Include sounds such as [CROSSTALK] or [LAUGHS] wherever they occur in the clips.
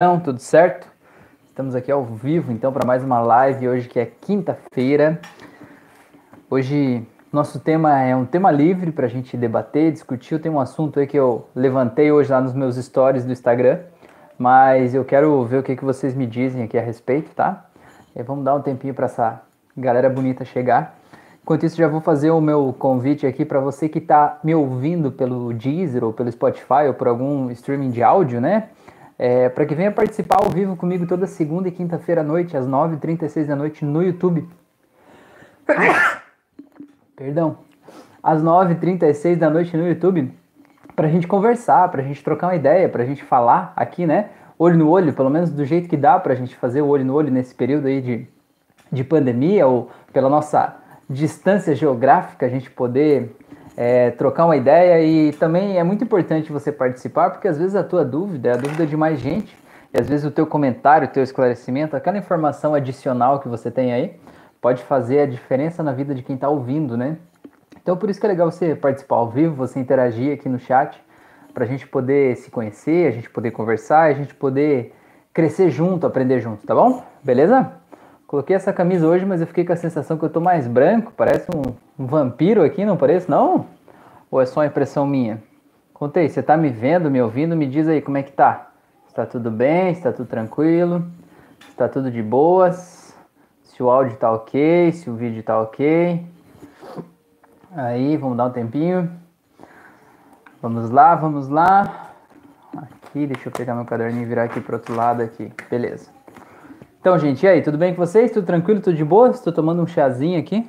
Então, tudo certo? Estamos aqui ao vivo, então, para mais uma live hoje que é quinta-feira. Hoje, nosso tema é um tema livre para a gente debater, discutir. Tenho um assunto aí que eu levantei hoje lá nos meus stories do Instagram, mas eu quero ver o que, que vocês me dizem aqui a respeito, tá? E vamos dar um tempinho para essa galera bonita chegar. Enquanto isso, já vou fazer o meu convite aqui para você que está me ouvindo pelo Deezer ou pelo Spotify ou por algum streaming de áudio, né? É, para que venha participar ao vivo comigo toda segunda e quinta-feira à noite, às 9h36 da noite, no YouTube. [COUGHS] Perdão. Às 9h36 da noite no YouTube, para a gente conversar, para a gente trocar uma ideia, para a gente falar aqui, né? Olho no olho, pelo menos do jeito que dá para a gente fazer o olho no olho nesse período aí de, de pandemia ou pela nossa distância geográfica, a gente poder é, trocar uma ideia e também é muito importante você participar, porque às vezes a tua dúvida é a dúvida de mais gente, e às vezes o teu comentário, o teu esclarecimento, aquela informação adicional que você tem aí, pode fazer a diferença na vida de quem está ouvindo, né? Então por isso que é legal você participar ao vivo, você interagir aqui no chat, para a gente poder se conhecer, a gente poder conversar, a gente poder crescer junto, aprender junto, tá bom? Beleza? Coloquei essa camisa hoje, mas eu fiquei com a sensação que eu tô mais branco, parece um, um vampiro aqui, não parece não? Ou é só impressão minha? Contei, você tá me vendo, me ouvindo? Me diz aí como é que tá. Está tudo bem? Está tudo tranquilo? Está tudo de boas? Se o áudio tá ok, se o vídeo tá ok. Aí, vamos dar um tempinho. Vamos lá, vamos lá. Aqui, deixa eu pegar meu caderninho e virar aqui pro outro lado aqui. Beleza. Então, gente, e aí, tudo bem com vocês? Tudo tranquilo? Tudo de boa? Estou tomando um chazinho aqui.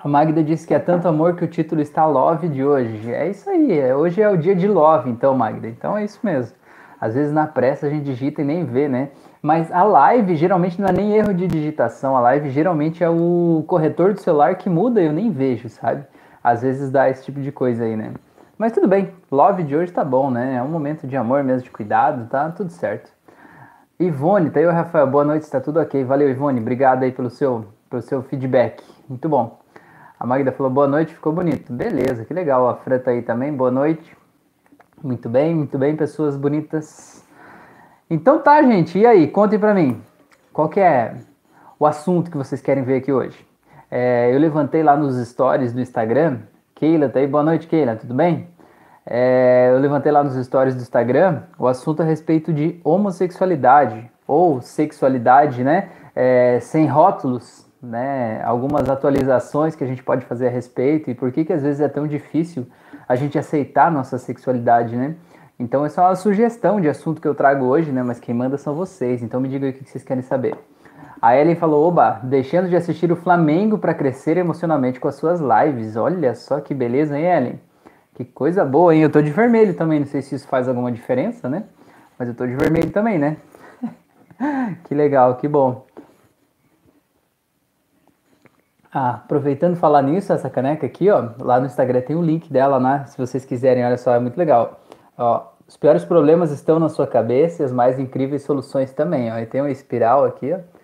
A Magda disse que é tanto amor que o título está Love de hoje. É isso aí, é, hoje é o dia de Love, então, Magda. Então é isso mesmo. Às vezes na pressa a gente digita e nem vê, né? Mas a live geralmente não é nem erro de digitação, a live geralmente é o corretor do celular que muda eu nem vejo, sabe? Às vezes dá esse tipo de coisa aí, né? Mas tudo bem, Love de hoje tá bom, né? É um momento de amor mesmo, de cuidado, tá tudo certo. Ivone, tá aí o Rafael, boa noite, está tudo ok. Valeu, Ivone, obrigado aí pelo seu, pelo seu feedback. Muito bom. A Magda falou boa noite, ficou bonito. Beleza, que legal. A Fran tá aí também, boa noite. Muito bem, muito bem, pessoas bonitas. Então tá, gente, e aí? Contem pra mim. Qual que é o assunto que vocês querem ver aqui hoje? É, eu levantei lá nos stories do Instagram. Keila tá aí, boa noite, Keila, tudo bem? É, eu levantei lá nos stories do Instagram o assunto a respeito de homossexualidade ou sexualidade, né? É, sem rótulos, né, algumas atualizações que a gente pode fazer a respeito e por que, que às vezes é tão difícil a gente aceitar nossa sexualidade, né? Então, essa é uma sugestão de assunto que eu trago hoje, né? Mas quem manda são vocês. Então, me diga o que vocês querem saber. A Ellen falou: Oba, deixando de assistir o Flamengo para crescer emocionalmente com as suas lives. Olha só que beleza, hein, Ellen? Que coisa boa, hein? Eu tô de vermelho também. Não sei se isso faz alguma diferença, né? Mas eu tô de vermelho também, né? [LAUGHS] que legal, que bom. Ah, aproveitando falar nisso, essa caneca aqui, ó, lá no Instagram tem o um link dela, né? Se vocês quiserem, olha só, é muito legal. Ó, os piores problemas estão na sua cabeça e as mais incríveis soluções também, ó. E tem uma espiral aqui, ó.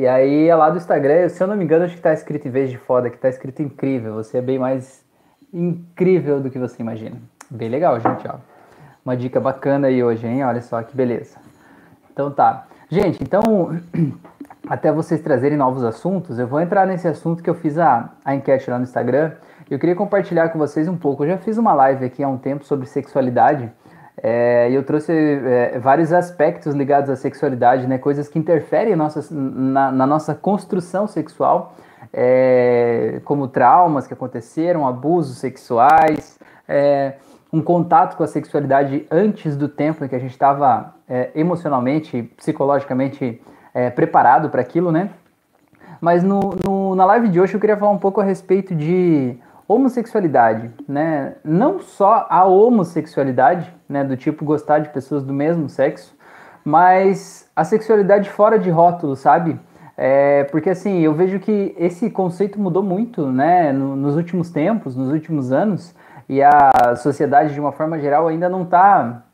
E aí, é lá do Instagram, se eu não me engano, acho que tá escrito em vez de foda, que tá escrito incrível. Você é bem mais incrível do que você imagina. Bem legal, gente, ó. Uma dica bacana aí hoje, hein? Olha só que beleza. Então tá. Gente, então [CLEARS THROAT] até vocês trazerem novos assuntos, eu vou entrar nesse assunto que eu fiz a, a enquete lá no Instagram. Eu queria compartilhar com vocês um pouco. Eu já fiz uma live aqui há um tempo sobre sexualidade é, eu trouxe é, vários aspectos ligados à sexualidade, né, coisas que interferem na, na nossa construção sexual, é, como traumas que aconteceram, abusos sexuais, é, um contato com a sexualidade antes do tempo em que a gente estava é, emocionalmente, psicologicamente é, preparado para aquilo, né? Mas no, no, na live de hoje eu queria falar um pouco a respeito de homossexualidade, né? Não só a homossexualidade, né, do tipo gostar de pessoas do mesmo sexo, mas a sexualidade fora de rótulo, sabe? É, porque assim, eu vejo que esse conceito mudou muito, né, no, nos últimos tempos, nos últimos anos, e a sociedade de uma forma geral ainda não está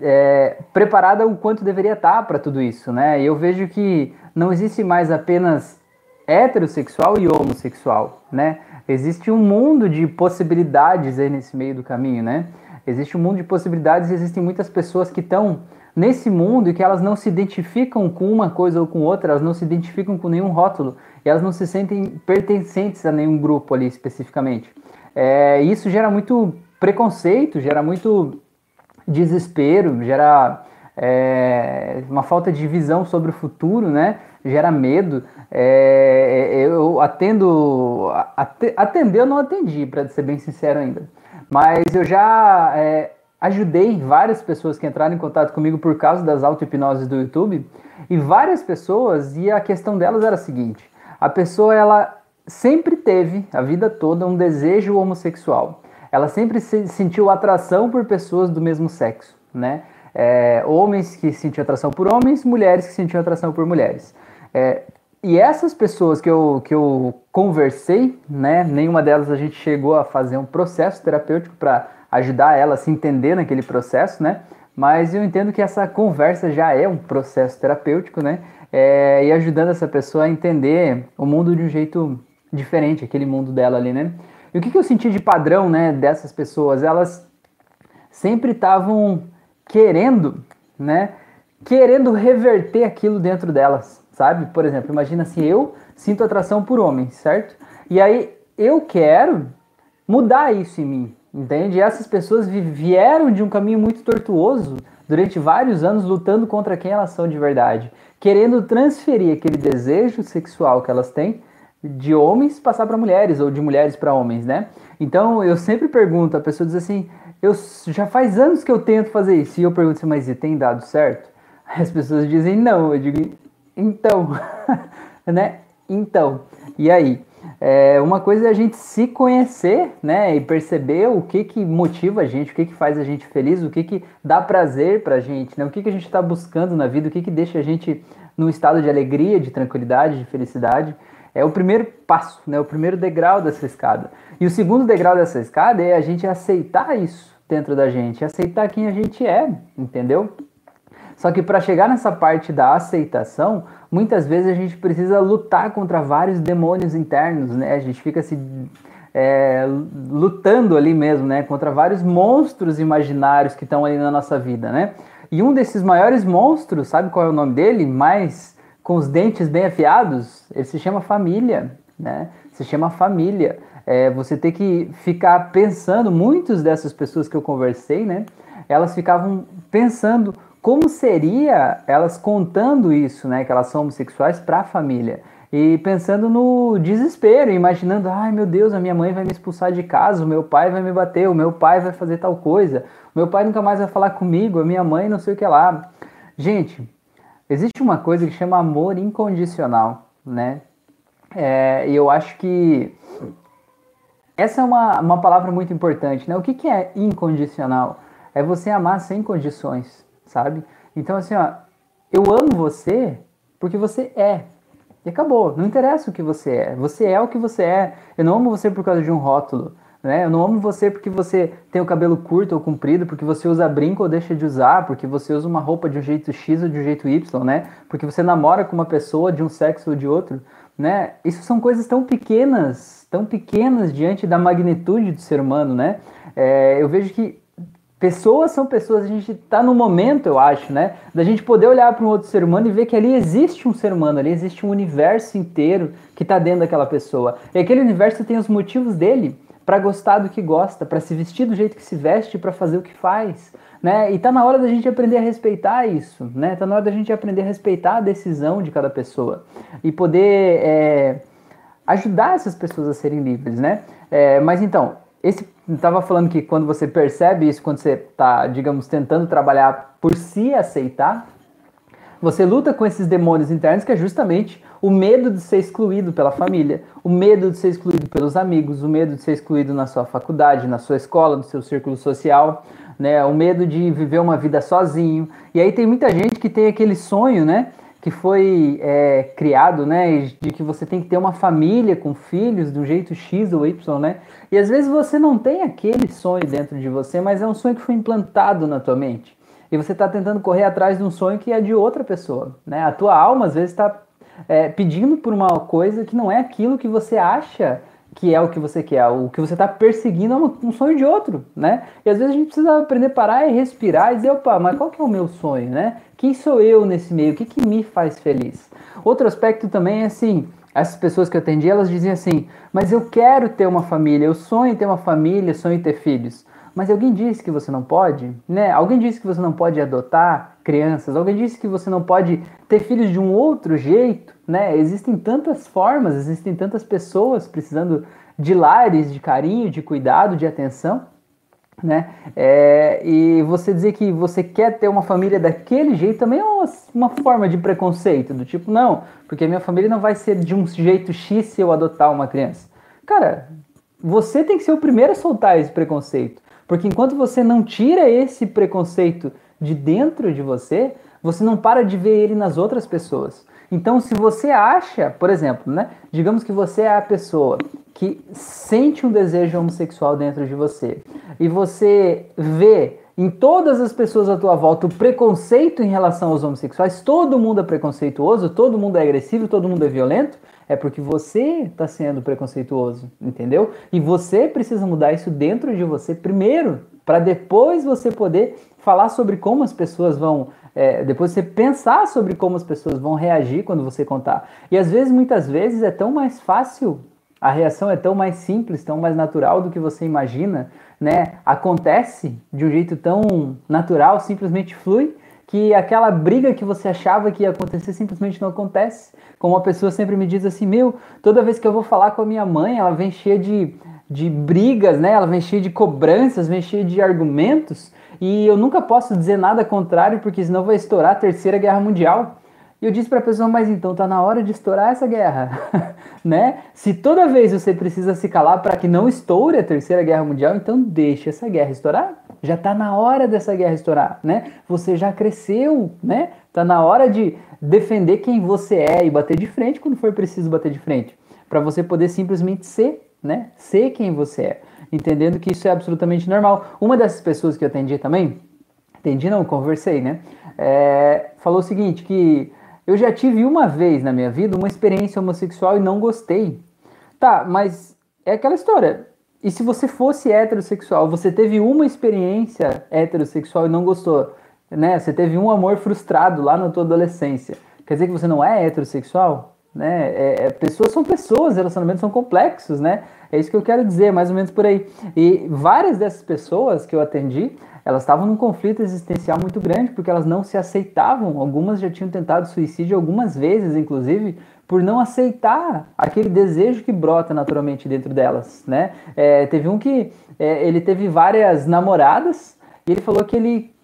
é, preparada o quanto deveria estar tá para tudo isso, né? E eu vejo que não existe mais apenas heterossexual e homossexual, né? Existe um mundo de possibilidades aí nesse meio do caminho, né? Existe um mundo de possibilidades e existem muitas pessoas que estão nesse mundo e que elas não se identificam com uma coisa ou com outra, elas não se identificam com nenhum rótulo e elas não se sentem pertencentes a nenhum grupo ali especificamente. É, isso gera muito preconceito, gera muito desespero, gera é, uma falta de visão sobre o futuro, né? Gera medo. É, eu atendo, atender eu não atendi, para ser bem sincero ainda. Mas eu já é, ajudei várias pessoas que entraram em contato comigo por causa das auto-hipnoses do YouTube. E várias pessoas, e a questão delas era a seguinte: a pessoa ela sempre teve, a vida toda, um desejo homossexual. Ela sempre se sentiu atração por pessoas do mesmo sexo, né? É, homens que sentiam atração por homens, mulheres que sentiam atração por mulheres. É, e essas pessoas que eu, que eu conversei, né, nenhuma delas a gente chegou a fazer um processo terapêutico para ajudar ela a se entender naquele processo, né? Mas eu entendo que essa conversa já é um processo terapêutico, né? É, e ajudando essa pessoa a entender o mundo de um jeito diferente, aquele mundo dela ali, né? E o que, que eu senti de padrão, né, dessas pessoas? Elas sempre estavam querendo, né, querendo reverter aquilo dentro delas, sabe? Por exemplo, imagina assim, eu sinto atração por homens, certo? E aí eu quero mudar isso em mim, entende? E essas pessoas vieram de um caminho muito tortuoso durante vários anos lutando contra quem elas são de verdade, querendo transferir aquele desejo sexual que elas têm de homens passar para mulheres ou de mulheres para homens, né? Então eu sempre pergunto, a pessoa diz assim, eu já faz anos que eu tento fazer isso e eu pergunto assim, mas e tem dado certo? As pessoas dizem não, eu digo então, [LAUGHS] né? Então, e aí? É, uma coisa é a gente se conhecer, né, e perceber o que que motiva a gente, o que que faz a gente feliz, o que que dá prazer pra gente, né, o que que a gente está buscando na vida, o que que deixa a gente num estado de alegria, de tranquilidade, de felicidade é o primeiro passo, né? O primeiro degrau dessa escada. E o segundo degrau dessa escada é a gente aceitar isso dentro da gente, aceitar quem a gente é, entendeu? Só que para chegar nessa parte da aceitação, muitas vezes a gente precisa lutar contra vários demônios internos, né? A gente fica se é, lutando ali mesmo, né? Contra vários monstros imaginários que estão ali na nossa vida, né? E um desses maiores monstros, sabe qual é o nome dele? Mais com os dentes bem afiados, ele se chama família, né? Se chama família. É, você tem que ficar pensando, muitas dessas pessoas que eu conversei, né? Elas ficavam pensando como seria elas contando isso, né? Que elas são homossexuais para a família. E pensando no desespero, imaginando, ai meu Deus, a minha mãe vai me expulsar de casa, o meu pai vai me bater, o meu pai vai fazer tal coisa, o meu pai nunca mais vai falar comigo, a minha mãe não sei o que lá. Gente, Existe uma coisa que chama amor incondicional, né? É, e eu acho que essa é uma, uma palavra muito importante, né? O que, que é incondicional? É você amar sem condições, sabe? Então, assim, ó, eu amo você porque você é. E acabou. Não interessa o que você é. Você é o que você é. Eu não amo você por causa de um rótulo. Né? Eu não amo você porque você tem o cabelo curto ou comprido, porque você usa brinco ou deixa de usar, porque você usa uma roupa de um jeito X ou de um jeito Y, né? Porque você namora com uma pessoa de um sexo ou de outro, né? Isso são coisas tão pequenas, tão pequenas diante da magnitude do ser humano, né? É, eu vejo que pessoas são pessoas, a gente está no momento, eu acho, né? Da gente poder olhar para um outro ser humano e ver que ali existe um ser humano, ali existe um universo inteiro que está dentro daquela pessoa. E aquele universo tem os motivos dele para gostar do que gosta, para se vestir do jeito que se veste, para fazer o que faz, né? E tá na hora da gente aprender a respeitar isso, né? Tá na hora da gente aprender a respeitar a decisão de cada pessoa e poder é, ajudar essas pessoas a serem livres, né? É, mas então, esse estava falando que quando você percebe isso, quando você está, digamos, tentando trabalhar por se aceitar, você luta com esses demônios internos que é justamente o medo de ser excluído pela família, o medo de ser excluído pelos amigos, o medo de ser excluído na sua faculdade, na sua escola, no seu círculo social, né? O medo de viver uma vida sozinho. E aí tem muita gente que tem aquele sonho, né? Que foi é, criado, né? De que você tem que ter uma família com filhos um jeito X ou Y, né? E às vezes você não tem aquele sonho dentro de você, mas é um sonho que foi implantado na tua mente. E você está tentando correr atrás de um sonho que é de outra pessoa, né? A tua alma às vezes está é, pedindo por uma coisa que não é aquilo que você acha que é o que você quer, o que você está perseguindo é um sonho de outro, né? E às vezes a gente precisa aprender a parar e respirar e dizer, opa, mas qual que é o meu sonho, né? Quem sou eu nesse meio? O que, que me faz feliz? Outro aspecto também é assim, essas pessoas que eu atendi, elas diziam assim, mas eu quero ter uma família, eu sonho em ter uma família, sonho em ter filhos. Mas alguém disse que você não pode, né? Alguém disse que você não pode adotar crianças, alguém disse que você não pode ter filhos de um outro jeito, né? Existem tantas formas, existem tantas pessoas precisando de lares, de carinho, de cuidado, de atenção, né? É, e você dizer que você quer ter uma família daquele jeito também é uma, uma, forma de preconceito, do tipo, não, porque minha família não vai ser de um jeito X se eu adotar uma criança. Cara, você tem que ser o primeiro a soltar esse preconceito. Porque enquanto você não tira esse preconceito de dentro de você, você não para de ver ele nas outras pessoas. Então, se você acha, por exemplo, né, digamos que você é a pessoa que sente um desejo homossexual dentro de você e você vê em todas as pessoas à tua volta o preconceito em relação aos homossexuais, todo mundo é preconceituoso, todo mundo é agressivo, todo mundo é violento, é porque você está sendo preconceituoso, entendeu? E você precisa mudar isso dentro de você primeiro, para depois você poder falar sobre como as pessoas vão. É, depois você pensar sobre como as pessoas vão reagir quando você contar. E às vezes, muitas vezes, é tão mais fácil, a reação é tão mais simples, tão mais natural do que você imagina, né? Acontece de um jeito tão natural, simplesmente flui, que aquela briga que você achava que ia acontecer simplesmente não acontece. Como uma pessoa sempre me diz assim: Meu, toda vez que eu vou falar com a minha mãe, ela vem cheia de, de brigas, né? Ela vem cheia de cobranças, vem cheia de argumentos. E eu nunca posso dizer nada contrário, porque senão vai estourar a Terceira Guerra Mundial. E eu disse para a pessoa, mas então tá na hora de estourar essa guerra, [LAUGHS] né? Se toda vez você precisa se calar para que não estoure a Terceira Guerra Mundial, então deixa essa guerra estourar. Já tá na hora dessa guerra estourar, né? Você já cresceu, né? Tá na hora de defender quem você é e bater de frente quando for preciso bater de frente, para você poder simplesmente ser, né? Ser quem você é entendendo que isso é absolutamente normal. Uma dessas pessoas que eu atendi também, atendi não, conversei, né? É, falou o seguinte, que eu já tive uma vez na minha vida uma experiência homossexual e não gostei. Tá, mas é aquela história. E se você fosse heterossexual, você teve uma experiência heterossexual e não gostou, né? Você teve um amor frustrado lá na tua adolescência. Quer dizer que você não é heterossexual? Né? É, é, pessoas são pessoas, relacionamentos são complexos, né? É isso que eu quero dizer, mais ou menos por aí. E várias dessas pessoas que eu atendi, elas estavam num conflito existencial muito grande, porque elas não se aceitavam. Algumas já tinham tentado suicídio algumas vezes, inclusive, por não aceitar aquele desejo que brota naturalmente dentro delas, né? É, teve um que é, ele teve várias namoradas e ele falou que ele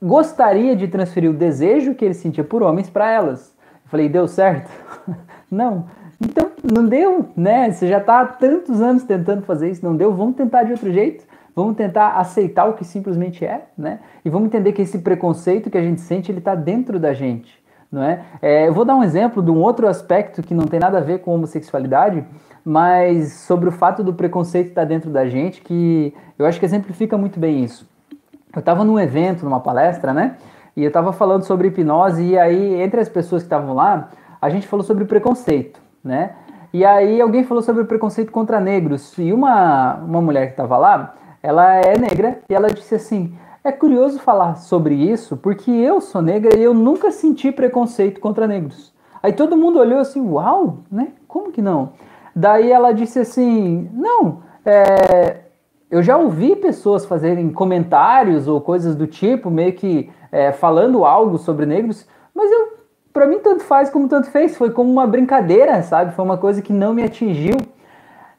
gostaria de transferir o desejo que ele sentia por homens para elas. Falei, deu certo? [LAUGHS] não. Então, não deu, né? Você já está há tantos anos tentando fazer isso, não deu, vamos tentar de outro jeito. Vamos tentar aceitar o que simplesmente é, né? E vamos entender que esse preconceito que a gente sente, ele está dentro da gente, não é? é? Eu vou dar um exemplo de um outro aspecto que não tem nada a ver com homossexualidade, mas sobre o fato do preconceito estar tá dentro da gente, que eu acho que exemplifica muito bem isso. Eu estava num evento, numa palestra, né? E eu estava falando sobre hipnose, e aí, entre as pessoas que estavam lá, a gente falou sobre preconceito né? E aí alguém falou sobre preconceito contra negros. E uma, uma mulher que estava lá, ela é negra e ela disse assim: é curioso falar sobre isso porque eu sou negra e eu nunca senti preconceito contra negros. Aí todo mundo olhou assim: uau, né? Como que não? Daí ela disse assim: não, é, eu já ouvi pessoas fazerem comentários ou coisas do tipo, meio que é, falando algo sobre negros, mas eu para mim tanto faz como tanto fez, foi como uma brincadeira, sabe? Foi uma coisa que não me atingiu.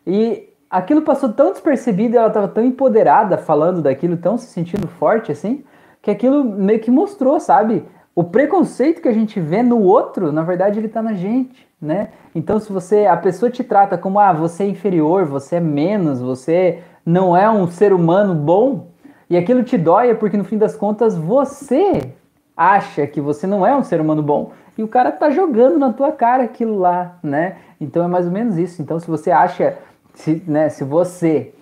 E aquilo passou tão despercebido, ela estava tão empoderada falando daquilo, tão se sentindo forte assim, que aquilo meio que mostrou, sabe? O preconceito que a gente vê no outro, na verdade, ele está na gente, né? Então, se você, a pessoa te trata como, ah, você é inferior, você é menos, você não é um ser humano bom, e aquilo te dói, é porque no fim das contas você acha que você não é um ser humano bom e o cara tá jogando na tua cara aquilo lá, né? Então é mais ou menos isso. Então se você acha, se, né, se você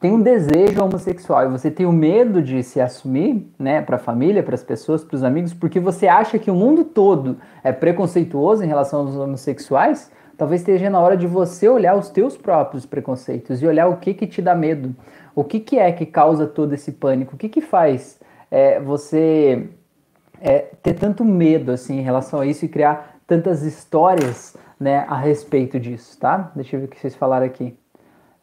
tem um desejo homossexual e você tem o medo de se assumir, né, para a família, para as pessoas, para os amigos, porque você acha que o mundo todo é preconceituoso em relação aos homossexuais, talvez esteja na hora de você olhar os teus próprios preconceitos e olhar o que que te dá medo, o que que é que causa todo esse pânico, o que que faz é, você é, ter tanto medo assim em relação a isso e criar tantas histórias né, a respeito disso, tá? Deixa eu ver o que vocês falaram aqui.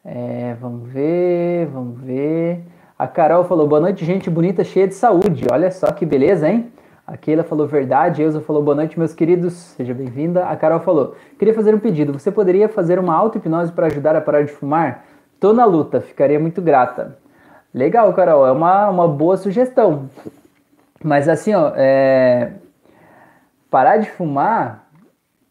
É, vamos ver, vamos ver. A Carol falou, boa noite, gente bonita, cheia de saúde. Olha só que beleza, hein? A Keila falou verdade, Elza falou boa noite, meus queridos, seja bem-vinda. A Carol falou, queria fazer um pedido, você poderia fazer uma auto-hipnose para ajudar a parar de fumar? Tô na luta, ficaria muito grata. Legal, Carol, é uma, uma boa sugestão. Mas assim, ó, é... parar de fumar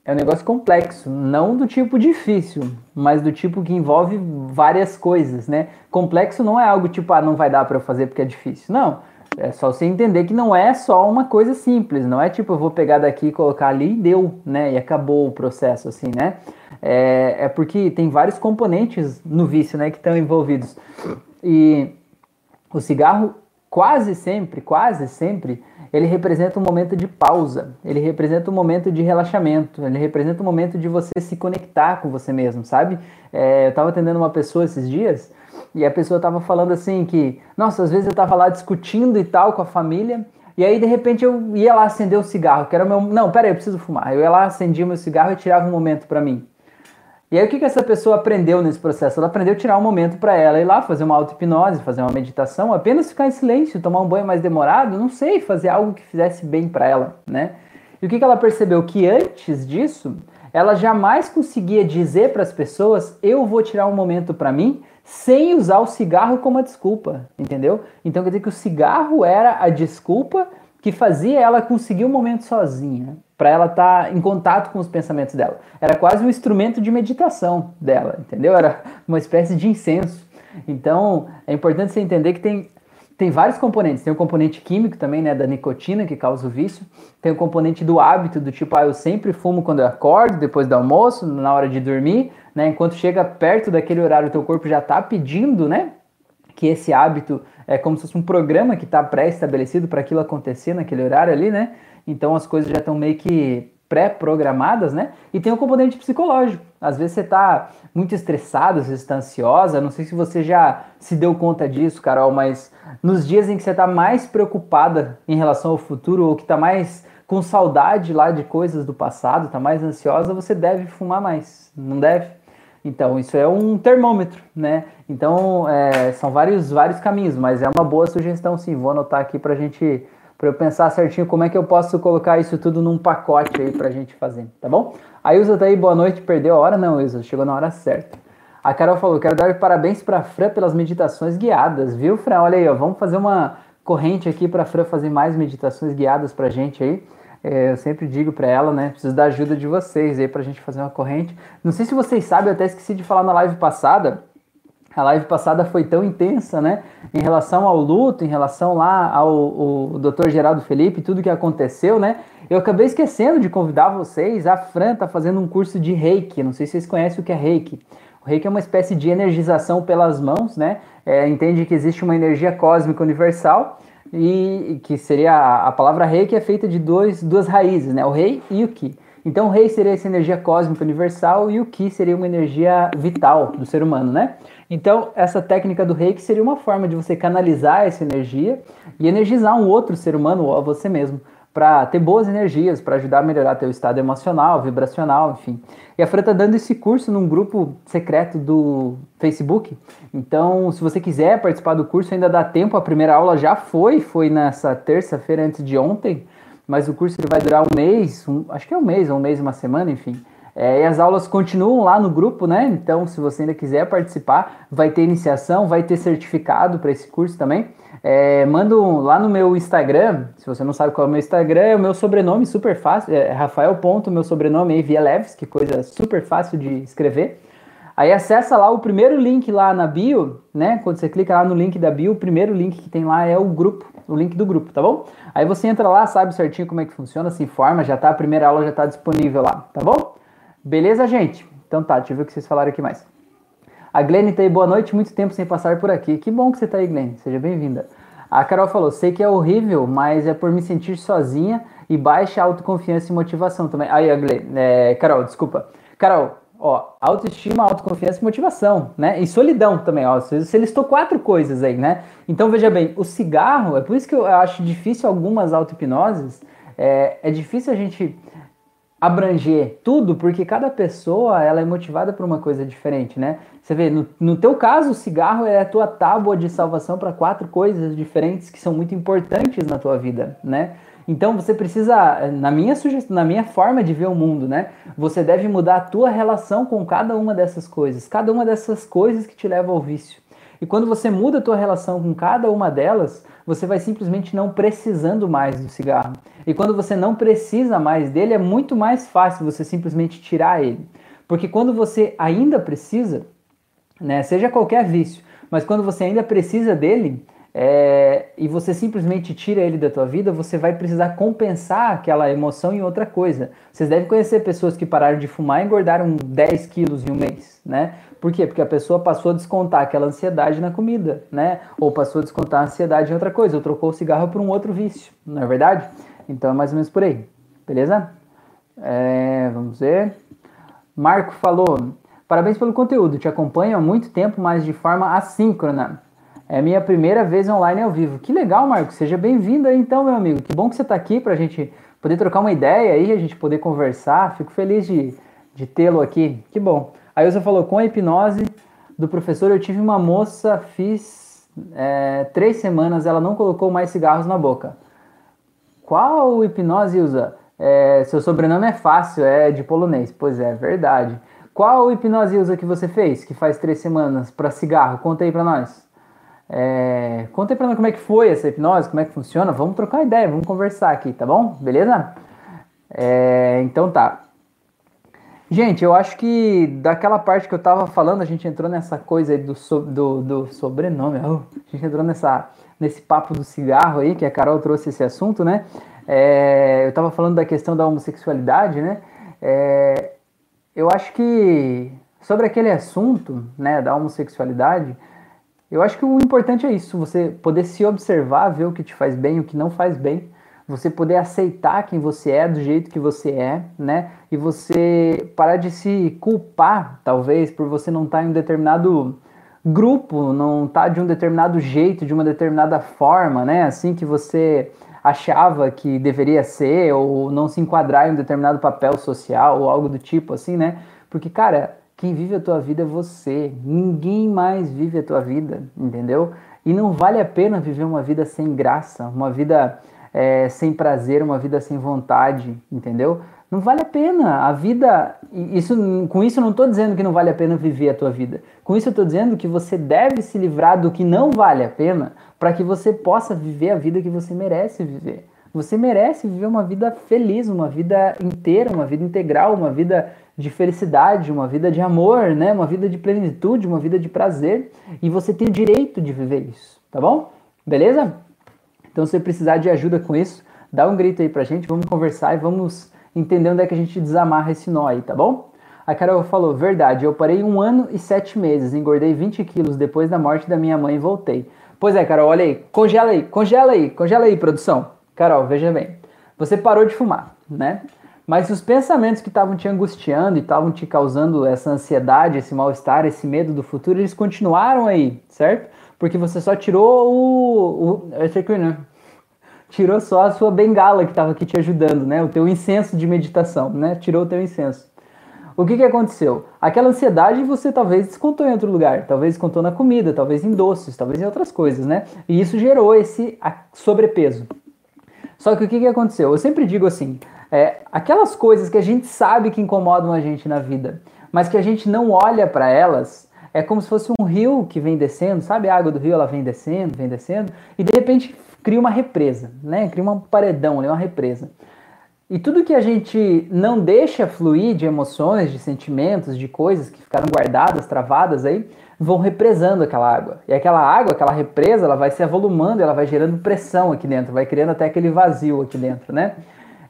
é um negócio complexo, não do tipo difícil, mas do tipo que envolve várias coisas, né? Complexo não é algo tipo, ah, não vai dar para eu fazer porque é difícil. Não, é só você entender que não é só uma coisa simples, não é tipo eu vou pegar daqui, colocar ali e deu, né? E acabou o processo, assim, né? É, é porque tem vários componentes no vício, né, que estão envolvidos. E o cigarro quase sempre, quase sempre, ele representa um momento de pausa, ele representa um momento de relaxamento, ele representa um momento de você se conectar com você mesmo, sabe? É, eu estava atendendo uma pessoa esses dias e a pessoa estava falando assim que, nossa, às vezes eu estava lá discutindo e tal com a família, e aí de repente eu ia lá acender o cigarro, que era meu, não, peraí, eu preciso fumar. Eu ia lá, acendia meu cigarro e tirava um momento para mim. E aí o que, que essa pessoa aprendeu nesse processo? Ela aprendeu a tirar um momento para ela ir lá fazer uma auto-hipnose, fazer uma meditação, apenas ficar em silêncio, tomar um banho mais demorado, não sei, fazer algo que fizesse bem para ela, né? E o que, que ela percebeu? Que antes disso, ela jamais conseguia dizer para as pessoas: eu vou tirar um momento para mim, sem usar o cigarro como desculpa, entendeu? Então quer dizer que o cigarro era a desculpa que fazia ela conseguir um momento sozinha, para ela estar tá em contato com os pensamentos dela. Era quase um instrumento de meditação dela, entendeu? Era uma espécie de incenso. Então, é importante você entender que tem tem vários componentes. Tem o componente químico também, né, da nicotina, que causa o vício. Tem o componente do hábito, do tipo, ah, eu sempre fumo quando eu acordo, depois do almoço, na hora de dormir, né? Enquanto chega perto daquele horário, o teu corpo já está pedindo, né, que esse hábito é como se fosse um programa que está pré-estabelecido para aquilo acontecer naquele horário ali, né? Então as coisas já estão meio que pré-programadas, né? E tem o componente psicológico. Às vezes você está muito estressado, você está ansiosa. Não sei se você já se deu conta disso, Carol, mas nos dias em que você está mais preocupada em relação ao futuro ou que está mais com saudade lá de coisas do passado, está mais ansiosa, você deve fumar mais, não deve? Então, isso é um termômetro, né? Então, é, são vários, vários caminhos, mas é uma boa sugestão, sim. Vou anotar aqui para a gente para eu pensar certinho como é que eu posso colocar isso tudo num pacote aí pra gente fazer, tá bom? A Ilza tá aí, boa noite, perdeu a hora? Não, Ilza, chegou na hora certa. A Carol falou, quero dar parabéns pra Fran pelas meditações guiadas, viu, Fran? Olha aí, ó, vamos fazer uma corrente aqui pra Fran fazer mais meditações guiadas pra gente aí. É, eu sempre digo para ela, né? Preciso da ajuda de vocês aí pra gente fazer uma corrente. Não sei se vocês sabem, eu até esqueci de falar na live passada, a live passada foi tão intensa, né? Em relação ao luto, em relação lá ao, ao Dr. Geraldo Felipe, tudo que aconteceu, né? Eu acabei esquecendo de convidar vocês. A Fran tá fazendo um curso de Reiki. Não sei se vocês conhecem o que é Reiki. O Reiki é uma espécie de energização pelas mãos, né? É, entende que existe uma energia cósmica universal e que seria a, a palavra Reiki é feita de dois, duas raízes, né? O Rei e o Ki. Então o Rei seria essa energia cósmica universal e o Ki seria uma energia vital do ser humano, né? Então, essa técnica do reiki seria uma forma de você canalizar essa energia e energizar um outro ser humano ou você mesmo, para ter boas energias, para ajudar a melhorar teu estado emocional, vibracional, enfim. E a Fran está dando esse curso num grupo secreto do Facebook. Então, se você quiser participar do curso, ainda dá tempo. A primeira aula já foi, foi nessa terça-feira antes de ontem, mas o curso ele vai durar um mês, um, acho que é um mês, um mês, uma semana, enfim. É, e as aulas continuam lá no grupo, né? Então, se você ainda quiser participar, vai ter iniciação, vai ter certificado para esse curso também. É, manda um, lá no meu Instagram, se você não sabe qual é o meu Instagram, é o meu sobrenome super fácil, é Rafael. Ponto, meu sobrenome aí, Via Leves, que coisa super fácil de escrever. Aí acessa lá o primeiro link lá na bio, né? Quando você clica lá no link da bio, o primeiro link que tem lá é o grupo, o link do grupo, tá bom? Aí você entra lá, sabe certinho como é que funciona, se informa, já tá, a primeira aula já tá disponível lá, tá bom? Beleza, gente? Então tá, deixa eu ver o que vocês falaram aqui mais. A Glenn tá aí, boa noite, muito tempo sem passar por aqui. Que bom que você tá aí, Glenn, seja bem-vinda. A Carol falou, sei que é horrível, mas é por me sentir sozinha e baixa autoconfiança e motivação também. Aí, a Glenn, é, Carol, desculpa. Carol, ó, autoestima, autoconfiança e motivação, né? E solidão também, ó. Você listou quatro coisas aí, né? Então veja bem, o cigarro, é por isso que eu acho difícil algumas auto-hipnoses, é, é difícil a gente abranger tudo, porque cada pessoa ela é motivada por uma coisa diferente, né? Você vê, no, no teu caso, o cigarro é a tua tábua de salvação para quatro coisas diferentes que são muito importantes na tua vida, né? Então você precisa, na minha sugestão, na minha forma de ver o mundo, né? Você deve mudar a tua relação com cada uma dessas coisas, cada uma dessas coisas que te levam ao vício. E quando você muda a tua relação com cada uma delas, você vai simplesmente não precisando mais do cigarro. E quando você não precisa mais dele, é muito mais fácil você simplesmente tirar ele. Porque quando você ainda precisa, né, seja qualquer vício, mas quando você ainda precisa dele, é, e você simplesmente tira ele da tua vida, você vai precisar compensar aquela emoção em outra coisa. Vocês devem conhecer pessoas que pararam de fumar e engordaram 10 quilos em um mês, né? Por quê? Porque a pessoa passou a descontar aquela ansiedade na comida, né? Ou passou a descontar a ansiedade em outra coisa, ou trocou o cigarro por um outro vício, não é verdade? Então é mais ou menos por aí, beleza? É, vamos ver. Marco falou: parabéns pelo conteúdo, te acompanho há muito tempo, mas de forma assíncrona. É minha primeira vez online ao vivo. Que legal, Marco. Seja bem-vindo aí então, meu amigo. Que bom que você está aqui para a gente poder trocar uma ideia aí, a gente poder conversar. Fico feliz de, de tê-lo aqui. Que bom. Aí você falou, com a hipnose do professor, eu tive uma moça, fiz é, três semanas, ela não colocou mais cigarros na boca. Qual hipnose usa? É, seu sobrenome é fácil, é de polonês. Pois é, verdade. Qual hipnose usa que você fez, que faz três semanas, para cigarro? Conta aí para nós. É, conta aí pra nós como é que foi essa hipnose, como é que funciona. Vamos trocar ideia, vamos conversar aqui, tá bom? Beleza? É, então tá. Gente, eu acho que daquela parte que eu tava falando, a gente entrou nessa coisa aí do, so, do, do sobrenome. A gente entrou nessa, nesse papo do cigarro aí, que a Carol trouxe esse assunto, né? É, eu tava falando da questão da homossexualidade, né? É, eu acho que sobre aquele assunto, né, da homossexualidade, eu acho que o importante é isso, você poder se observar, ver o que te faz bem, o que não faz bem, você poder aceitar quem você é do jeito que você é, né? E você parar de se culpar, talvez, por você não estar em um determinado grupo, não estar de um determinado jeito, de uma determinada forma, né? Assim que você achava que deveria ser, ou não se enquadrar em um determinado papel social, ou algo do tipo, assim, né? Porque, cara, quem vive a tua vida é você. Ninguém mais vive a tua vida, entendeu? E não vale a pena viver uma vida sem graça, uma vida é, sem prazer, uma vida sem vontade, entendeu? Não vale a pena. A vida. Isso, com isso, eu não estou dizendo que não vale a pena viver a tua vida. Com isso, eu estou dizendo que você deve se livrar do que não vale a pena para que você possa viver a vida que você merece viver. Você merece viver uma vida feliz, uma vida inteira, uma vida integral, uma vida de felicidade, uma vida de amor, né? Uma vida de plenitude, uma vida de prazer, e você tem o direito de viver isso, tá bom? Beleza? Então, se você precisar de ajuda com isso, dá um grito aí pra gente, vamos conversar e vamos entender onde é que a gente desamarra esse nó aí, tá bom? A Carol falou, verdade, eu parei um ano e sete meses, engordei 20 quilos depois da morte da minha mãe e voltei. Pois é, Carol, olha aí, congela aí, congela aí, congela aí, produção. Carol, veja bem, você parou de fumar, né? Mas os pensamentos que estavam te angustiando e estavam te causando essa ansiedade, esse mal-estar, esse medo do futuro, eles continuaram aí, certo? Porque você só tirou o. o? Tirou só a sua bengala que estava aqui te ajudando, né? O teu incenso de meditação, né? Tirou o teu incenso. O que, que aconteceu? Aquela ansiedade você talvez descontou em outro lugar, talvez descontou na comida, talvez em doces, talvez em outras coisas, né? E isso gerou esse sobrepeso. Só que o que, que aconteceu? Eu sempre digo assim: é, aquelas coisas que a gente sabe que incomodam a gente na vida, mas que a gente não olha para elas, é como se fosse um rio que vem descendo, sabe? A água do rio ela vem descendo, vem descendo, e de repente cria uma represa, né? Cria um paredão, uma represa. E tudo que a gente não deixa fluir de emoções, de sentimentos, de coisas que ficaram guardadas, travadas aí, vão represando aquela água. E aquela água, aquela represa, ela vai se avolumando, ela vai gerando pressão aqui dentro, vai criando até aquele vazio aqui dentro, né?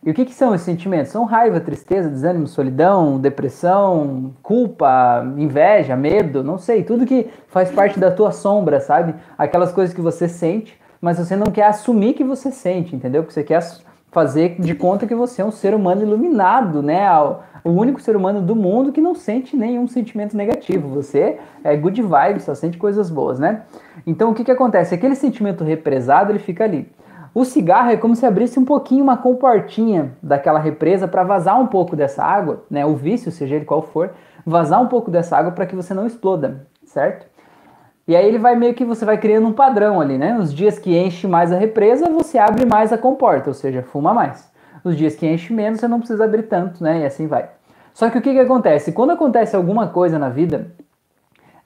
E o que, que, são esses sentimentos? São raiva, tristeza, desânimo, solidão, depressão, culpa, inveja, medo, não sei, tudo que faz parte da tua sombra, sabe? Aquelas coisas que você sente, mas você não quer assumir que você sente, entendeu? Porque você quer fazer de conta que você é um ser humano iluminado, né? O único ser humano do mundo que não sente nenhum sentimento negativo. Você é good vibes, só sente coisas boas, né? Então o que, que acontece? Aquele sentimento represado ele fica ali. O cigarro é como se abrisse um pouquinho uma comportinha daquela represa para vazar um pouco dessa água, né? O vício, seja ele qual for, vazar um pouco dessa água para que você não exploda, certo? E aí ele vai meio que você vai criando um padrão ali, né? Os dias que enche mais a represa, você abre mais a comporta, ou seja, fuma mais. Os dias que enche menos, você não precisa abrir tanto, né? E assim vai. Só que o que, que acontece? Quando acontece alguma coisa na vida,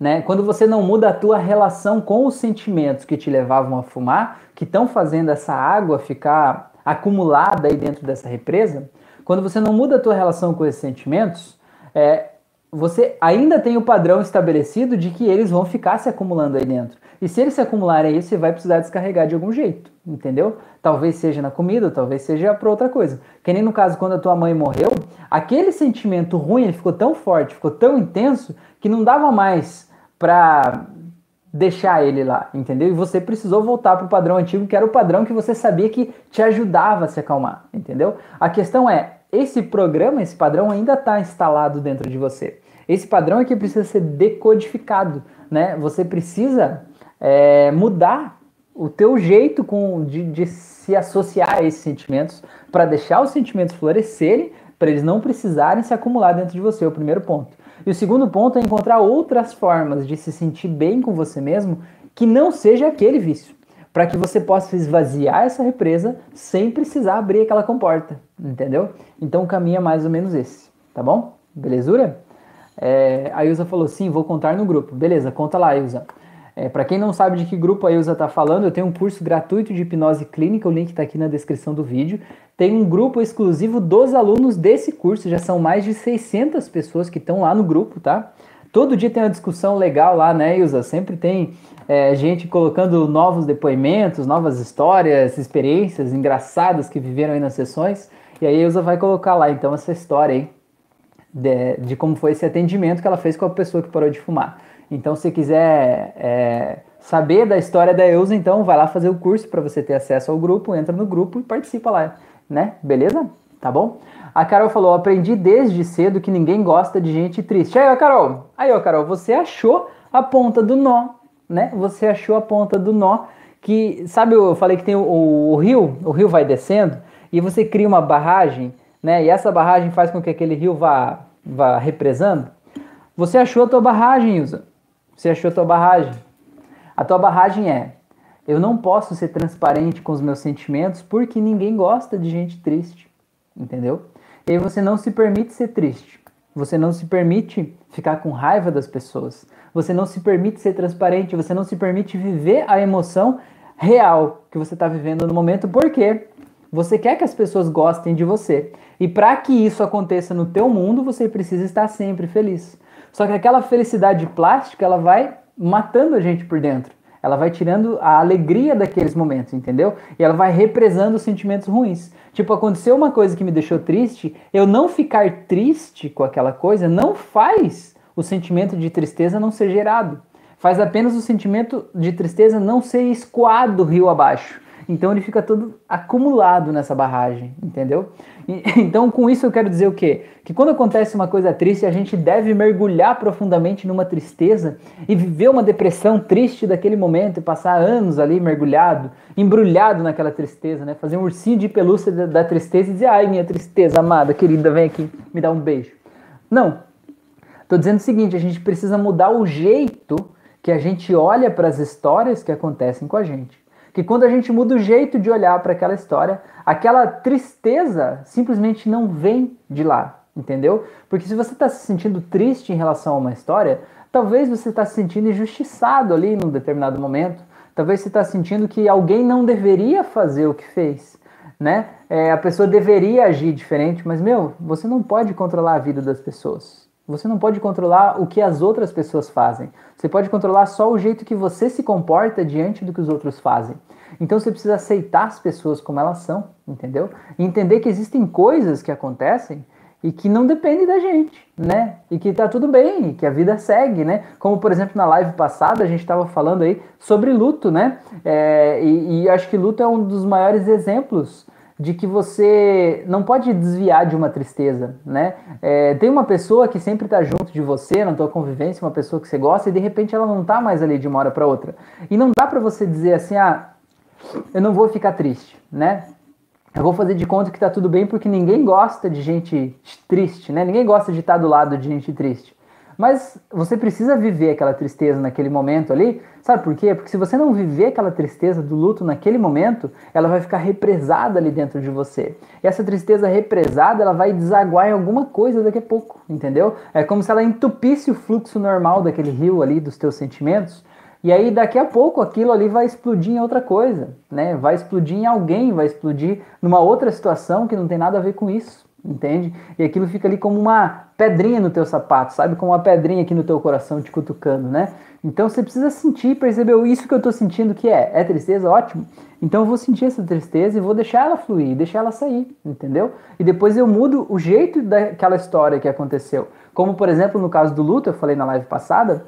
né? Quando você não muda a tua relação com os sentimentos que te levavam a fumar, que estão fazendo essa água ficar acumulada aí dentro dessa represa, quando você não muda a tua relação com esses sentimentos, é, você ainda tem o padrão estabelecido de que eles vão ficar se acumulando aí dentro. E se eles se acumularem aí, você vai precisar descarregar de algum jeito, entendeu? Talvez seja na comida, talvez seja para outra coisa. Que nem no caso quando a tua mãe morreu, aquele sentimento ruim ele ficou tão forte, ficou tão intenso, que não dava mais para deixar ele lá, entendeu? E você precisou voltar para o padrão antigo, que era o padrão que você sabia que te ajudava a se acalmar, entendeu? A questão é, esse programa, esse padrão ainda está instalado dentro de você. Esse padrão é que precisa ser decodificado, né? Você precisa é, mudar o teu jeito com, de, de se associar a esses sentimentos para deixar os sentimentos florescerem, para eles não precisarem se acumular dentro de você, é o primeiro ponto. E o segundo ponto é encontrar outras formas de se sentir bem com você mesmo que não seja aquele vício, para que você possa esvaziar essa represa sem precisar abrir aquela comporta, entendeu? Então o caminho é mais ou menos esse, tá bom? Belezura? É, a Ilza falou, sim, vou contar no grupo. Beleza, conta lá, Ilza. É, Para quem não sabe de que grupo a Ilza está falando, eu tenho um curso gratuito de hipnose clínica, o link está aqui na descrição do vídeo. Tem um grupo exclusivo dos alunos desse curso, já são mais de 600 pessoas que estão lá no grupo, tá? Todo dia tem uma discussão legal lá, né, Ilza? Sempre tem é, gente colocando novos depoimentos, novas histórias, experiências engraçadas que viveram aí nas sessões. E aí a Ilza vai colocar lá, então, essa história aí de, de, como foi esse atendimento que ela fez com a pessoa que parou de fumar. Então, se quiser é, saber da história da Eusa, então vai lá fazer o curso para você ter acesso ao grupo, entra no grupo e participa lá, né? Beleza? Tá bom? A Carol falou: aprendi desde cedo que ninguém gosta de gente triste. Aí, ó, Carol, aí, ó, Carol, você achou a ponta do nó, né? Você achou a ponta do nó que, sabe, eu falei que tem o, o, o rio, o rio vai descendo e você cria uma barragem né? E essa barragem faz com que aquele rio vá, vá represando. Você achou a tua barragem, Ilza. Você achou a tua barragem. A tua barragem é: eu não posso ser transparente com os meus sentimentos porque ninguém gosta de gente triste. Entendeu? E aí você não se permite ser triste. Você não se permite ficar com raiva das pessoas. Você não se permite ser transparente. Você não se permite viver a emoção real que você está vivendo no momento. Por quê? Você quer que as pessoas gostem de você. E para que isso aconteça no teu mundo, você precisa estar sempre feliz. Só que aquela felicidade plástica, ela vai matando a gente por dentro. Ela vai tirando a alegria daqueles momentos, entendeu? E ela vai represando os sentimentos ruins. Tipo, aconteceu uma coisa que me deixou triste, eu não ficar triste com aquela coisa não faz o sentimento de tristeza não ser gerado. Faz apenas o sentimento de tristeza não ser escoado rio abaixo. Então ele fica todo acumulado nessa barragem, entendeu? E, [LAUGHS] então com isso eu quero dizer o quê? Que quando acontece uma coisa triste, a gente deve mergulhar profundamente numa tristeza e viver uma depressão triste daquele momento e passar anos ali mergulhado, embrulhado naquela tristeza, né? Fazer um ursinho de pelúcia da, da tristeza e dizer: "Ai, minha tristeza amada, querida, vem aqui, me dá um beijo". Não. Tô dizendo o seguinte, a gente precisa mudar o jeito que a gente olha para as histórias que acontecem com a gente que quando a gente muda o jeito de olhar para aquela história, aquela tristeza simplesmente não vem de lá, entendeu? Porque se você está se sentindo triste em relação a uma história, talvez você está se sentindo injustiçado ali num determinado momento, talvez você está sentindo que alguém não deveria fazer o que fez, né? É, a pessoa deveria agir diferente, mas meu, você não pode controlar a vida das pessoas. Você não pode controlar o que as outras pessoas fazem. Você pode controlar só o jeito que você se comporta diante do que os outros fazem. Então você precisa aceitar as pessoas como elas são, entendeu? E entender que existem coisas que acontecem e que não dependem da gente, né? E que tá tudo bem, que a vida segue, né? Como por exemplo na live passada a gente estava falando aí sobre luto, né? É, e, e acho que luto é um dos maiores exemplos de que você não pode desviar de uma tristeza, né? É, tem uma pessoa que sempre está junto de você na tua convivência, uma pessoa que você gosta e de repente ela não está mais ali de uma hora para outra. E não dá para você dizer assim, ah, eu não vou ficar triste, né? Eu vou fazer de conta que está tudo bem porque ninguém gosta de gente triste, né? Ninguém gosta de estar do lado de gente triste. Mas você precisa viver aquela tristeza naquele momento ali. Sabe por quê? Porque se você não viver aquela tristeza do luto naquele momento, ela vai ficar represada ali dentro de você. E essa tristeza represada, ela vai desaguar em alguma coisa daqui a pouco, entendeu? É como se ela entupisse o fluxo normal daquele rio ali dos teus sentimentos. E aí daqui a pouco aquilo ali vai explodir em outra coisa, né? Vai explodir em alguém, vai explodir numa outra situação que não tem nada a ver com isso entende? E aquilo fica ali como uma pedrinha no teu sapato, sabe? Como uma pedrinha aqui no teu coração te cutucando, né? Então você precisa sentir, perceber isso que eu estou sentindo que é. É tristeza? Ótimo. Então eu vou sentir essa tristeza e vou deixar ela fluir, deixar ela sair, entendeu? E depois eu mudo o jeito daquela história que aconteceu. Como, por exemplo, no caso do luto, eu falei na live passada,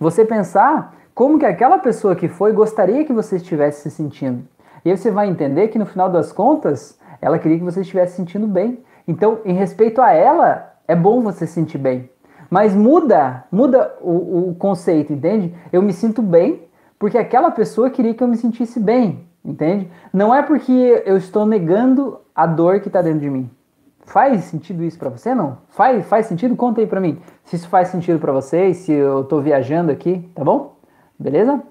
você pensar como que aquela pessoa que foi gostaria que você estivesse se sentindo. E aí você vai entender que no final das contas, ela queria que você estivesse sentindo bem. Então, em respeito a ela, é bom você se sentir bem. Mas muda, muda o, o conceito, entende? Eu me sinto bem porque aquela pessoa queria que eu me sentisse bem, entende? Não é porque eu estou negando a dor que está dentro de mim. Faz sentido isso para você, não? Faz, faz sentido? Conta aí para mim. Se isso faz sentido para vocês, se eu estou viajando aqui, tá bom? Beleza?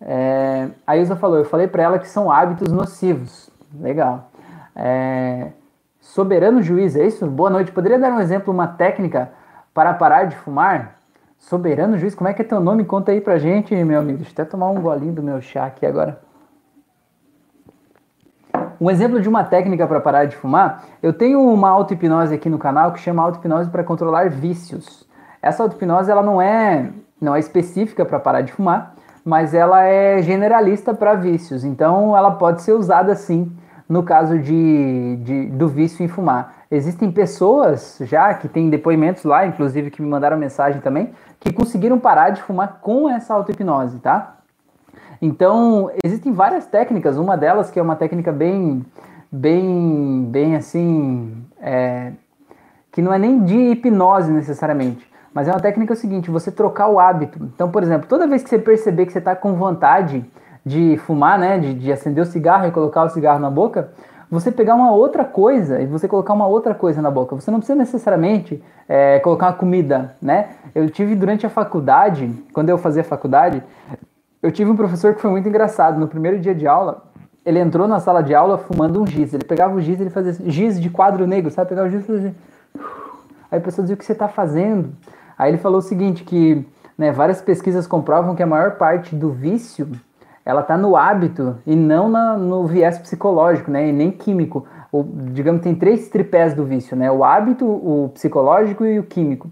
É, a Ilza falou, eu falei para ela que são hábitos nocivos. Legal. É, soberano juiz, é isso? Boa noite. Poderia dar um exemplo, uma técnica para parar de fumar? Soberano juiz, como é que é teu nome? Conta aí pra gente, meu amigo. Deixa eu até tomar um golinho do meu chá aqui agora. Um exemplo de uma técnica para parar de fumar, eu tenho uma auto-hipnose aqui no canal que chama auto-hipnose para controlar vícios. Essa auto-hipnose ela não é, não é específica para parar de fumar, mas ela é generalista para vícios. Então ela pode ser usada sim no caso de, de, do vício em fumar. Existem pessoas já que têm depoimentos lá, inclusive que me mandaram mensagem também, que conseguiram parar de fumar com essa auto-hipnose, tá? Então, existem várias técnicas, uma delas que é uma técnica bem, bem, bem assim, é, que não é nem de hipnose necessariamente, mas é uma técnica seguinte, você trocar o hábito. Então, por exemplo, toda vez que você perceber que você está com vontade de fumar, né, de, de acender o cigarro e colocar o cigarro na boca, você pegar uma outra coisa e você colocar uma outra coisa na boca. Você não precisa necessariamente é, colocar uma comida, né? Eu tive durante a faculdade, quando eu fazia faculdade, eu tive um professor que foi muito engraçado. No primeiro dia de aula, ele entrou na sala de aula fumando um giz. Ele pegava o giz e ele fazia assim, giz de quadro negro, sabe? Pegava o giz e fazia assim. Aí a pessoa dizia, o que você está fazendo? Aí ele falou o seguinte, que né, várias pesquisas comprovam que a maior parte do vício ela está no hábito e não na, no viés psicológico, né? E nem químico. O, digamos, tem três tripés do vício, né? O hábito, o psicológico e o químico,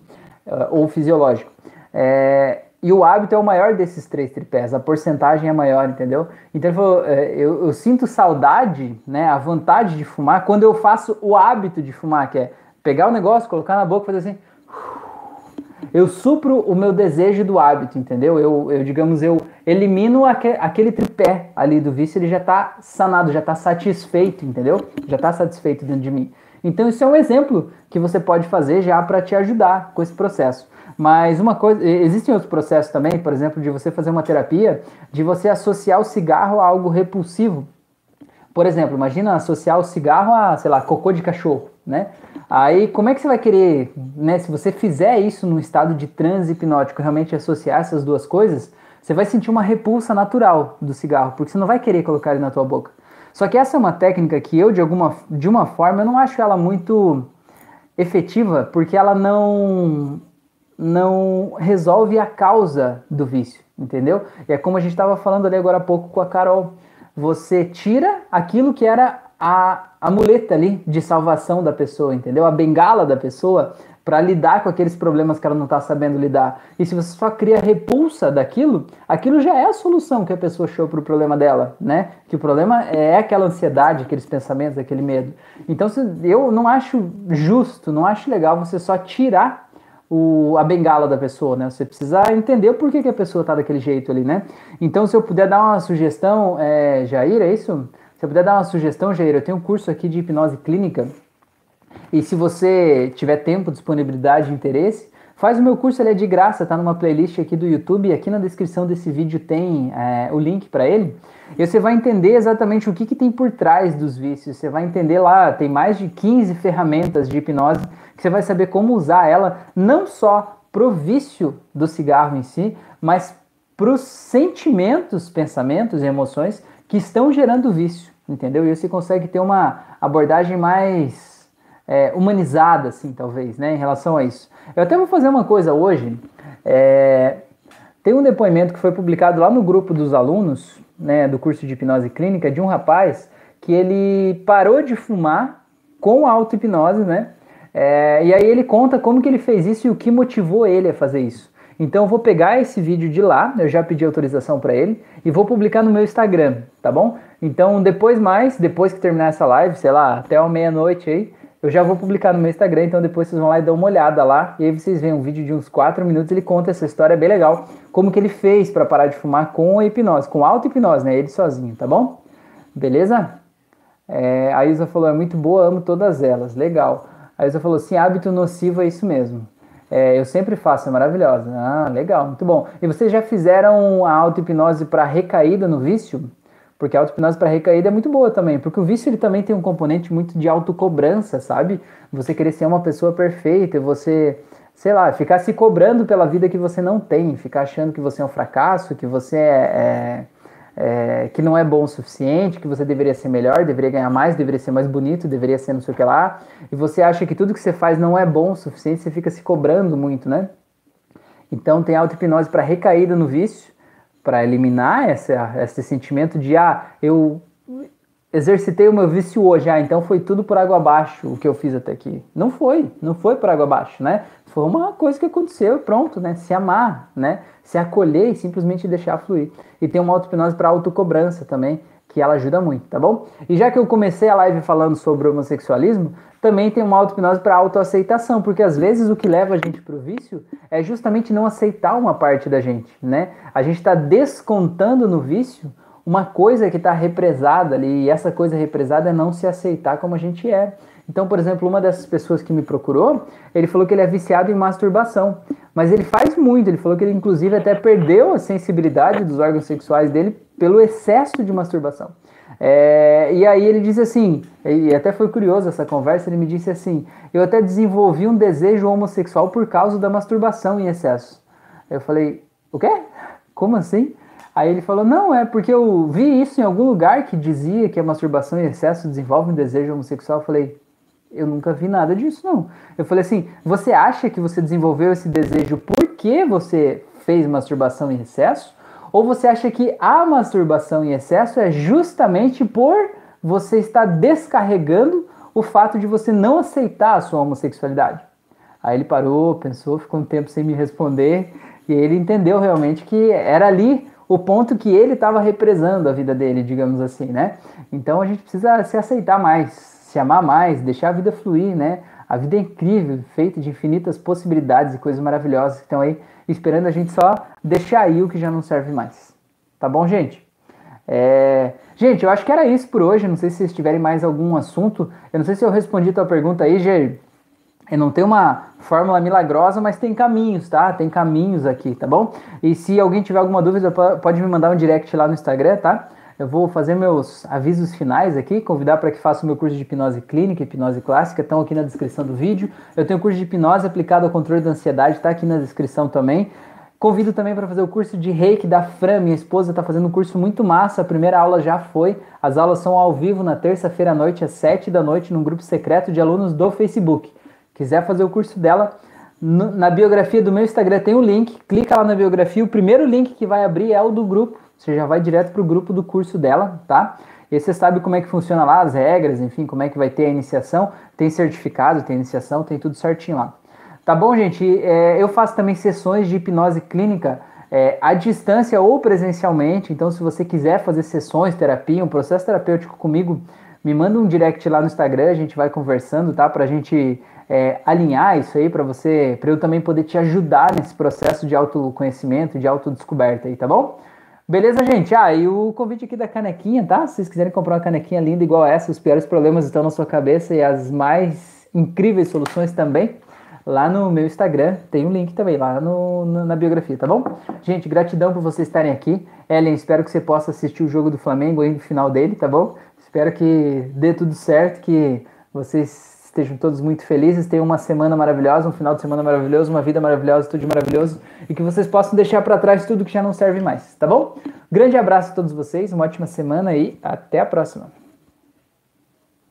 uh, ou fisiológico. É, e o hábito é o maior desses três tripés, a porcentagem é maior, entendeu? Então ele falou, é, eu, eu, sinto saudade, né, a vontade de fumar, quando eu faço o hábito de fumar, que é pegar o negócio, colocar na boca fazer assim eu supro o meu desejo do hábito, entendeu? Eu, eu digamos, eu elimino aque, aquele tripé ali do vício, ele já está sanado, já está satisfeito, entendeu? Já está satisfeito dentro de mim. Então isso é um exemplo que você pode fazer já para te ajudar com esse processo. Mas uma coisa, existem outros processos também, por exemplo, de você fazer uma terapia, de você associar o cigarro a algo repulsivo. Por exemplo, imagina associar o cigarro a, sei lá, cocô de cachorro, né? Aí, como é que você vai querer, né? Se você fizer isso no estado de transe hipnótico, realmente associar essas duas coisas, você vai sentir uma repulsa natural do cigarro, porque você não vai querer colocar ele na tua boca. Só que essa é uma técnica que eu, de alguma de uma forma, eu não acho ela muito efetiva, porque ela não não resolve a causa do vício, entendeu? E é como a gente estava falando ali agora há pouco com a Carol. Você tira aquilo que era a, a muleta ali de salvação da pessoa, entendeu? A bengala da pessoa para lidar com aqueles problemas que ela não está sabendo lidar. E se você só cria repulsa daquilo, aquilo já é a solução que a pessoa achou para o problema dela, né? Que o problema é aquela ansiedade, aqueles pensamentos, aquele medo. Então eu não acho justo, não acho legal você só tirar o, a bengala da pessoa, né? Você precisa entender o porquê que a pessoa está daquele jeito ali, né? Então se eu puder dar uma sugestão, é, Jair, é isso? Se eu puder dar uma sugestão, Jair, eu tenho um curso aqui de hipnose clínica. E se você tiver tempo, disponibilidade e interesse, faz o meu curso, ele é de graça, tá numa playlist aqui do YouTube. Aqui na descrição desse vídeo tem é, o link para ele. E você vai entender exatamente o que, que tem por trás dos vícios. Você vai entender lá, tem mais de 15 ferramentas de hipnose que você vai saber como usar ela, não só pro vício do cigarro em si, mas para os sentimentos, pensamentos e emoções que estão gerando vício, entendeu? E você consegue ter uma abordagem mais é, humanizada, assim, talvez, né, em relação a isso. Eu até vou fazer uma coisa hoje. É, tem um depoimento que foi publicado lá no grupo dos alunos, né, do curso de hipnose clínica, de um rapaz que ele parou de fumar com auto-hipnose, né? É, e aí ele conta como que ele fez isso e o que motivou ele a fazer isso. Então eu vou pegar esse vídeo de lá, eu já pedi autorização para ele e vou publicar no meu Instagram, tá bom? Então depois mais, depois que terminar essa live, sei lá, até a meia-noite aí, eu já vou publicar no meu Instagram, então depois vocês vão lá e dão uma olhada lá, e aí vocês veem um vídeo de uns 4 minutos, ele conta essa história bem legal, como que ele fez para parar de fumar com a hipnose, com auto-hipnose, né, ele sozinho, tá bom? Beleza? É, a Isa falou, é muito boa, amo todas elas, legal. A Isa falou assim, hábito nocivo é isso mesmo. É, eu sempre faço, é maravilhosa. Ah, legal, muito bom. E vocês já fizeram a auto-hipnose para recaída no vício? Porque a auto-hipnose para recaída é muito boa também, porque o vício ele também tem um componente muito de autocobrança, sabe? Você querer ser uma pessoa perfeita, você, sei lá, ficar se cobrando pela vida que você não tem, ficar achando que você é um fracasso, que você é, é é, que não é bom o suficiente, que você deveria ser melhor, deveria ganhar mais, deveria ser mais bonito, deveria ser não sei o que lá, e você acha que tudo que você faz não é bom o suficiente, você fica se cobrando muito, né? Então tem auto-hipnose para recaída no vício, para eliminar essa, esse sentimento de, ah, eu exercitei o meu vício hoje, ah, então foi tudo por água abaixo o que eu fiz até aqui. Não foi, não foi por água abaixo, né? Foi uma coisa que aconteceu e pronto, né? Se amar, né? Se acolher e simplesmente deixar fluir. E tem uma auto-hipnose para autocobrança também, que ela ajuda muito, tá bom? E já que eu comecei a live falando sobre homossexualismo, também tem uma auto-hipnose para autoaceitação, porque às vezes o que leva a gente para o vício é justamente não aceitar uma parte da gente, né? A gente está descontando no vício uma coisa que está represada ali, e essa coisa represada é não se aceitar como a gente é. Então, por exemplo, uma dessas pessoas que me procurou, ele falou que ele é viciado em masturbação, mas ele faz muito, ele falou que ele inclusive até perdeu a sensibilidade dos órgãos sexuais dele pelo excesso de masturbação. É, e aí ele disse assim, e até foi curioso essa conversa, ele me disse assim, eu até desenvolvi um desejo homossexual por causa da masturbação em excesso. Eu falei, o quê? Como assim? Aí ele falou: Não, é porque eu vi isso em algum lugar que dizia que a masturbação em excesso desenvolve um desejo homossexual. Eu falei: Eu nunca vi nada disso, não. Eu falei assim: Você acha que você desenvolveu esse desejo porque você fez masturbação em excesso? Ou você acha que a masturbação em excesso é justamente por você estar descarregando o fato de você não aceitar a sua homossexualidade? Aí ele parou, pensou, ficou um tempo sem me responder e ele entendeu realmente que era ali o ponto que ele estava represando a vida dele, digamos assim, né? Então a gente precisa se aceitar mais, se amar mais, deixar a vida fluir, né? A vida é incrível, feita de infinitas possibilidades e coisas maravilhosas que estão aí esperando a gente só deixar aí o que já não serve mais. Tá bom, gente? É... Gente, eu acho que era isso por hoje. Não sei se vocês tiverem mais algum assunto. Eu não sei se eu respondi a tua pergunta aí, Jair. Eu não tenho uma fórmula milagrosa, mas tem caminhos, tá? Tem caminhos aqui, tá bom? E se alguém tiver alguma dúvida, pode me mandar um direct lá no Instagram, tá? Eu vou fazer meus avisos finais aqui, convidar para que faça o meu curso de hipnose clínica, hipnose clássica, estão aqui na descrição do vídeo. Eu tenho curso de hipnose aplicado ao controle da ansiedade, está aqui na descrição também. Convido também para fazer o curso de reiki da Fran. Minha esposa está fazendo um curso muito massa. A primeira aula já foi. As aulas são ao vivo na terça-feira à noite, às 7 da noite, num grupo secreto de alunos do Facebook quiser fazer o curso dela, na biografia do meu Instagram tem o um link, clica lá na biografia, o primeiro link que vai abrir é o do grupo, você já vai direto para o grupo do curso dela, tá? E você sabe como é que funciona lá, as regras, enfim, como é que vai ter a iniciação, tem certificado, tem iniciação, tem tudo certinho lá. Tá bom, gente? É, eu faço também sessões de hipnose clínica é, à distância ou presencialmente, então se você quiser fazer sessões, terapia, um processo terapêutico comigo, me manda um direct lá no Instagram, a gente vai conversando, tá? Pra gente é, alinhar isso aí para você, para eu também poder te ajudar nesse processo de autoconhecimento, de autodescoberta aí, tá bom? Beleza, gente? Ah, e o convite aqui da canequinha, tá? Se vocês quiserem comprar uma canequinha linda igual essa, os piores problemas estão na sua cabeça e as mais incríveis soluções também, lá no meu Instagram tem um link também, lá no, no, na biografia, tá bom? Gente, gratidão por vocês estarem aqui. Ellen, espero que você possa assistir o jogo do Flamengo aí no final dele, tá bom? Espero que dê tudo certo, que vocês estejam todos muito felizes, tenham uma semana maravilhosa, um final de semana maravilhoso, uma vida maravilhosa, tudo maravilhoso e que vocês possam deixar para trás tudo que já não serve mais, tá bom? Grande abraço a todos vocês, uma ótima semana e até a próxima.